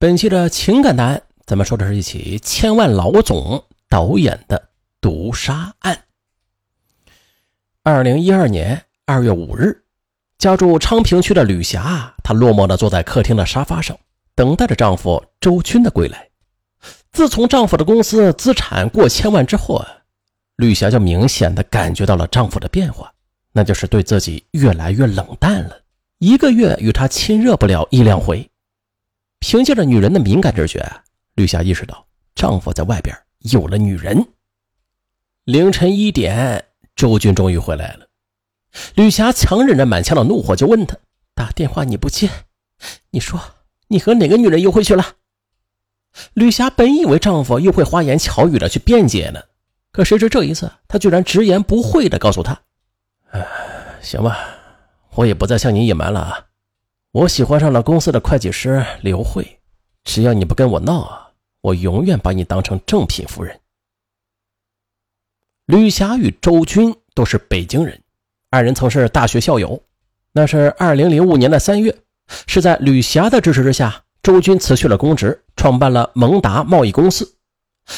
本期的情感答案，咱们说的是一起千万老总导演的毒杀案。二零一二年二月五日，家住昌平区的吕霞，她落寞的坐在客厅的沙发上，等待着丈夫周军的归来。自从丈夫的公司资产过千万之后啊，吕霞就明显的感觉到了丈夫的变化，那就是对自己越来越冷淡了，一个月与他亲热不了一两回。凭借着女人的敏感直觉，吕霞意识到丈夫在外边有了女人。凌晨一点，周军终于回来了。吕霞强忍着满腔的怒火，就问他：“打电话你不接，你说你和哪个女人幽会去了？”吕霞本以为丈夫又会花言巧语的去辩解呢，可谁知这一次，他居然直言不讳的告诉她：“哎，行吧，我也不再向你隐瞒了啊。”我喜欢上了公司的会计师刘慧，只要你不跟我闹啊，我永远把你当成正品夫人。吕霞与周军都是北京人，二人曾是大学校友。那是二零零五年的三月，是在吕霞的支持之下，周军辞去了公职，创办了蒙达贸易公司。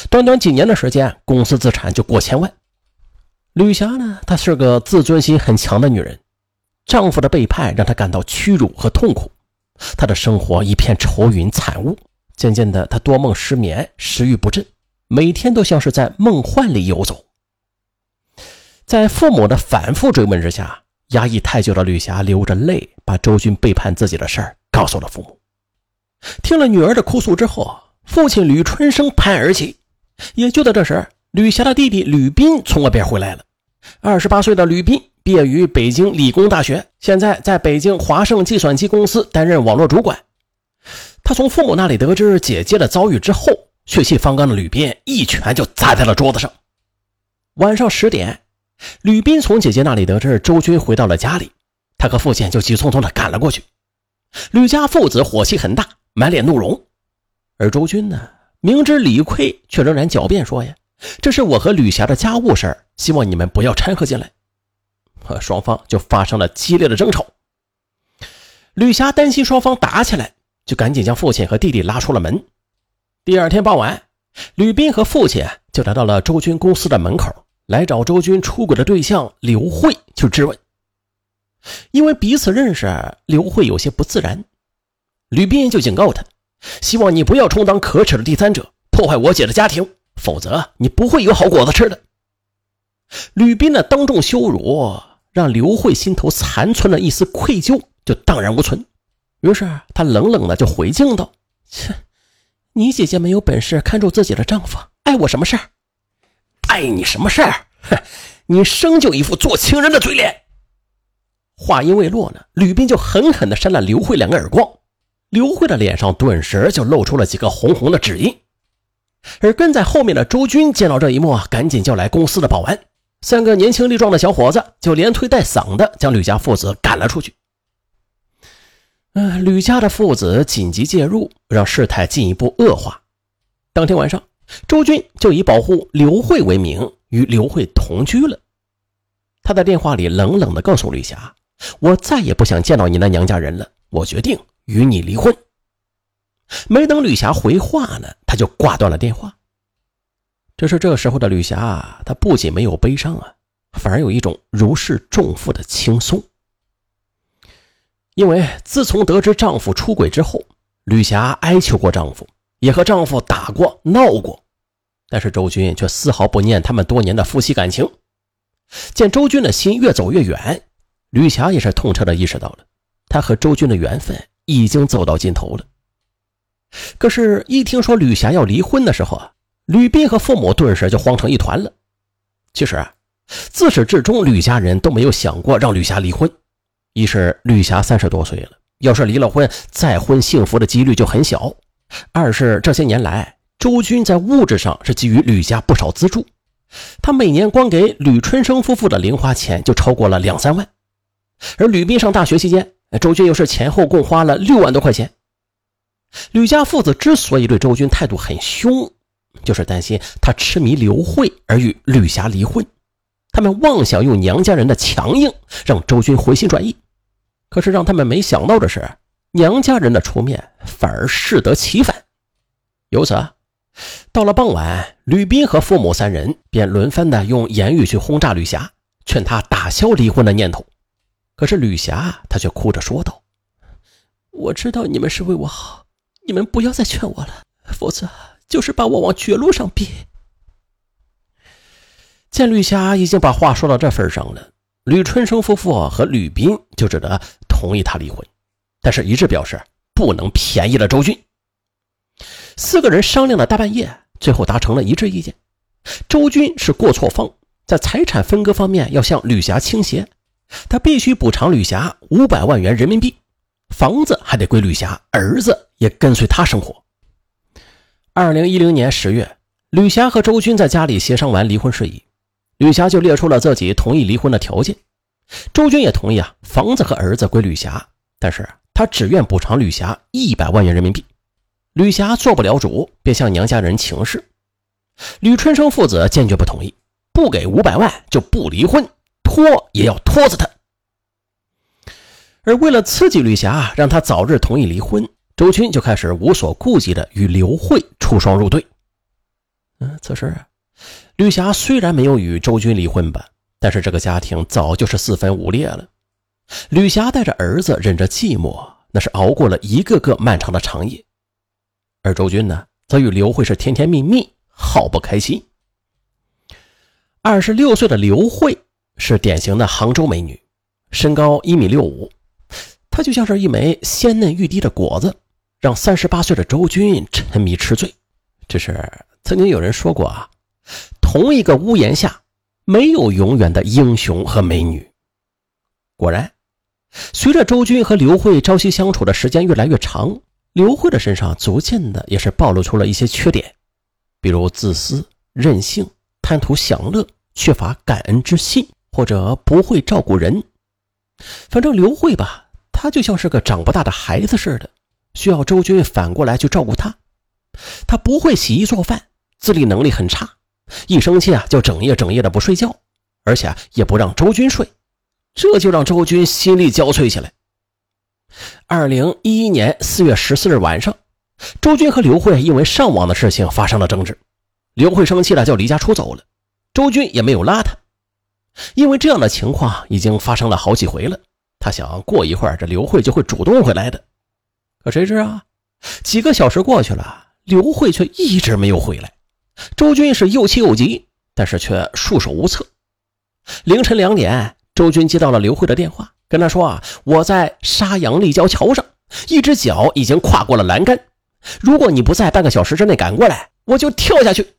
短短几年的时间，公司资产就过千万。吕霞呢，她是个自尊心很强的女人。丈夫的背叛让她感到屈辱和痛苦，她的生活一片愁云惨雾。渐渐的，她多梦失眠，食欲不振，每天都像是在梦幻里游走。在父母的反复追问之下，压抑太久的吕霞流着泪把周军背叛自己的事儿告诉了父母。听了女儿的哭诉之后，父亲吕春生拍案而起。也就在这时，吕霞的弟弟吕斌从外边回来了。二十八岁的吕斌。毕业于北京理工大学，现在在北京华盛计算机公司担任网络主管。他从父母那里得知姐姐的遭遇之后，血气方刚的吕斌一拳就砸在了桌子上。晚上十点，吕斌从姐姐那里得知周军回到了家里，他和父亲就急匆匆的赶了过去。吕家父子火气很大，满脸怒容。而周军呢，明知理亏，却仍然狡辩说：“呀，这是我和吕霞的家务事，希望你们不要掺和进来。”和双方就发生了激烈的争吵。吕霞担心双方打起来，就赶紧将父亲和弟弟拉出了门。第二天傍晚，吕斌和父亲就来到了周军公司的门口，来找周军出轨的对象刘慧去质问。因为彼此认识，刘慧有些不自然，吕斌就警告他：“希望你不要充当可耻的第三者，破坏我姐的家庭，否则你不会有好果子吃的。”吕斌的当众羞辱。让刘慧心头残存的一丝愧疚就荡然无存，于是她冷冷的就回敬道：“切，你姐姐没有本事看住自己的丈夫，碍我什么事儿？碍你什么事儿？哼，你生就一副做情人的嘴脸。”话音未落呢，吕斌就狠狠的扇了刘慧两个耳光，刘慧的脸上顿时就露出了几个红红的指印。而跟在后面的周军见到这一幕，赶紧叫来公司的保安。三个年轻力壮的小伙子就连推带搡的将吕家父子赶了出去。嗯，吕家的父子紧急介入，让事态进一步恶化。当天晚上，周军就以保护刘慧为名与刘慧同居了。他在电话里冷冷地告诉吕霞：“我再也不想见到你那娘家人了，我决定与你离婚。”没等吕霞回话呢，他就挂断了电话。这是这时候的吕霞，她不仅没有悲伤啊，反而有一种如释重负的轻松。因为自从得知丈夫出轨之后，吕霞哀求过丈夫，也和丈夫打过闹过，但是周军却丝毫不念他们多年的夫妻感情。见周军的心越走越远，吕霞也是痛彻的意识到了，她和周军的缘分已经走到尽头了。可是，一听说吕霞要离婚的时候啊。吕斌和父母顿时就慌成一团了。其实啊，自始至终，吕家人都没有想过让吕霞离婚。一是吕霞三十多岁了，要是离了婚，再婚幸福的几率就很小；二是这些年来，周军在物质上是给予吕家不少资助，他每年光给吕春生夫妇的零花钱就超过了两三万。而吕斌上大学期间，周军又是前后共花了六万多块钱。吕家父子之所以对周军态度很凶，就是担心他痴迷刘慧而与吕霞离婚，他们妄想用娘家人的强硬让周军回心转意。可是让他们没想到的是，娘家人的出面反而适得其反。由此，到了傍晚，吕斌和父母三人便轮番的用言语去轰炸吕霞，劝她打消离婚的念头。可是吕霞她却哭着说道：“我知道你们是为我好，你们不要再劝我了，否则就是把我往绝路上逼。”见吕霞已经把话说到这份上了，吕春生夫妇和吕斌就只得同意她离婚，但是一致表示不能便宜了周军。四个人商量了大半夜，最后达成了一致意见。周军是过错方，在财产分割方面要向吕霞倾斜，他必须补偿吕霞五百万元人民币，房子还得归吕霞，儿子也跟随他生活。二零一零年十月，吕霞和周军在家里协商完离婚事宜，吕霞就列出了自己同意离婚的条件，周军也同意啊，房子和儿子归吕霞，但是他只愿补偿吕霞一百万元人民币。吕霞做不了主，便向娘家人请示。吕春生父子坚决不同意，不给五百万就不离婚，拖也要拖死他。而为了刺激吕霞，让她早日同意离婚，周军就开始无所顾忌的与刘慧出双入对。嗯，此时吕霞虽然没有与周军离婚吧，但是这个家庭早就是四分五裂了。吕霞带着儿子忍着寂寞，那是熬过了一个个漫长的长夜。而周军呢，则与刘慧是甜甜蜜蜜，好不开心。二十六岁的刘慧是典型的杭州美女，身高一米六五，她就像是一枚鲜嫩欲滴的果子，让三十八岁的周军沉迷吃醉。只是曾经有人说过啊，同一个屋檐下没有永远的英雄和美女。果然，随着周军和刘慧朝夕相处的时间越来越长。刘慧的身上逐渐的也是暴露出了一些缺点，比如自私、任性、贪图享乐、缺乏感恩之心，或者不会照顾人。反正刘慧吧，她就像是个长不大的孩子似的，需要周军反过来去照顾她。她不会洗衣做饭，自理能力很差，一生气啊就整夜整夜的不睡觉，而且也不让周军睡，这就让周军心力交瘁起来。二零一一年四月十四日晚上，周军和刘慧因为上网的事情发生了争执，刘慧生气了就离家出走了，周军也没有拉她，因为这样的情况已经发生了好几回了，他想过一会儿这刘慧就会主动回来的，可谁知啊，几个小时过去了，刘慧却一直没有回来，周军是又气又急，但是却束手无策。凌晨两点，周军接到了刘慧的电话。跟他说啊，我在沙洋立交桥上，一只脚已经跨过了栏杆。如果你不在半个小时之内赶过来，我就跳下去。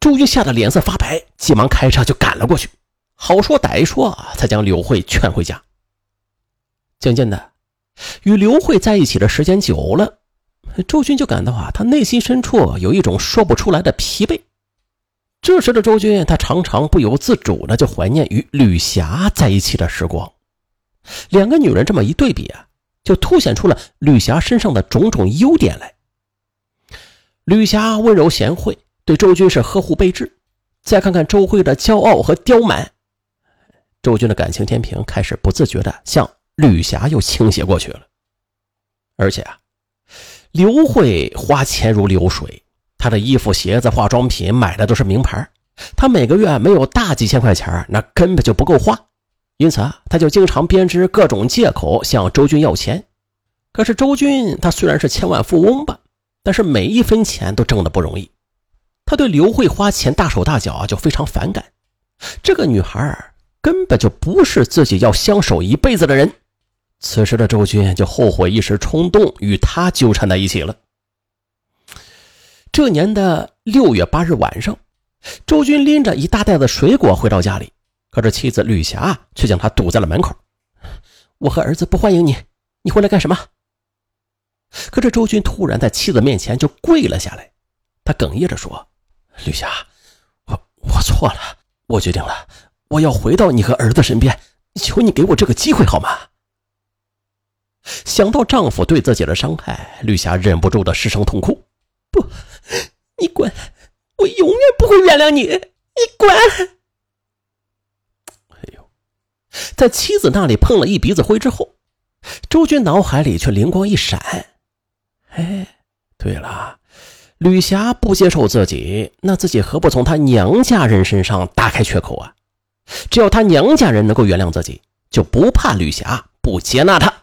周军吓得脸色发白，急忙开车就赶了过去。好说歹说，才将刘慧劝回家。渐渐的，与刘慧在一起的时间久了，周军就感到啊，他内心深处有一种说不出来的疲惫。这时的周军，他常常不由自主的就怀念与吕霞在一起的时光。两个女人这么一对比啊，就凸显出了吕霞身上的种种优点来。吕霞温柔贤惠，对周军是呵护备至。再看看周慧的骄傲和刁蛮，周军的感情天平开始不自觉的向吕霞又倾斜过去了。而且啊，刘慧花钱如流水。她的衣服、鞋子、化妆品买的都是名牌，她每个月没有大几千块钱，那根本就不够花。因此啊，他就经常编织各种借口向周军要钱。可是周军他虽然是千万富翁吧，但是每一分钱都挣的不容易。他对刘慧花钱大手大脚，就非常反感。这个女孩根本就不是自己要相守一辈子的人。此时的周军就后悔一时冲动与她纠缠在一起了。这年的六月八日晚上，周军拎着一大袋子水果回到家里，可是妻子吕霞却将他堵在了门口。我和儿子不欢迎你，你回来干什么？可这周军突然在妻子面前就跪了下来，他哽咽着说：“吕霞，我我错了，我决定了，我要回到你和儿子身边，求你给我这个机会好吗？”想到丈夫对自己的伤害，吕霞忍不住的失声痛哭。不，你滚！我永远不会原谅你！你滚！哎呦，在妻子那里碰了一鼻子灰之后，周军脑海里却灵光一闪，哎，对了，吕霞不接受自己，那自己何不从她娘家人身上打开缺口啊？只要她娘家人能够原谅自己，就不怕吕霞不接纳她。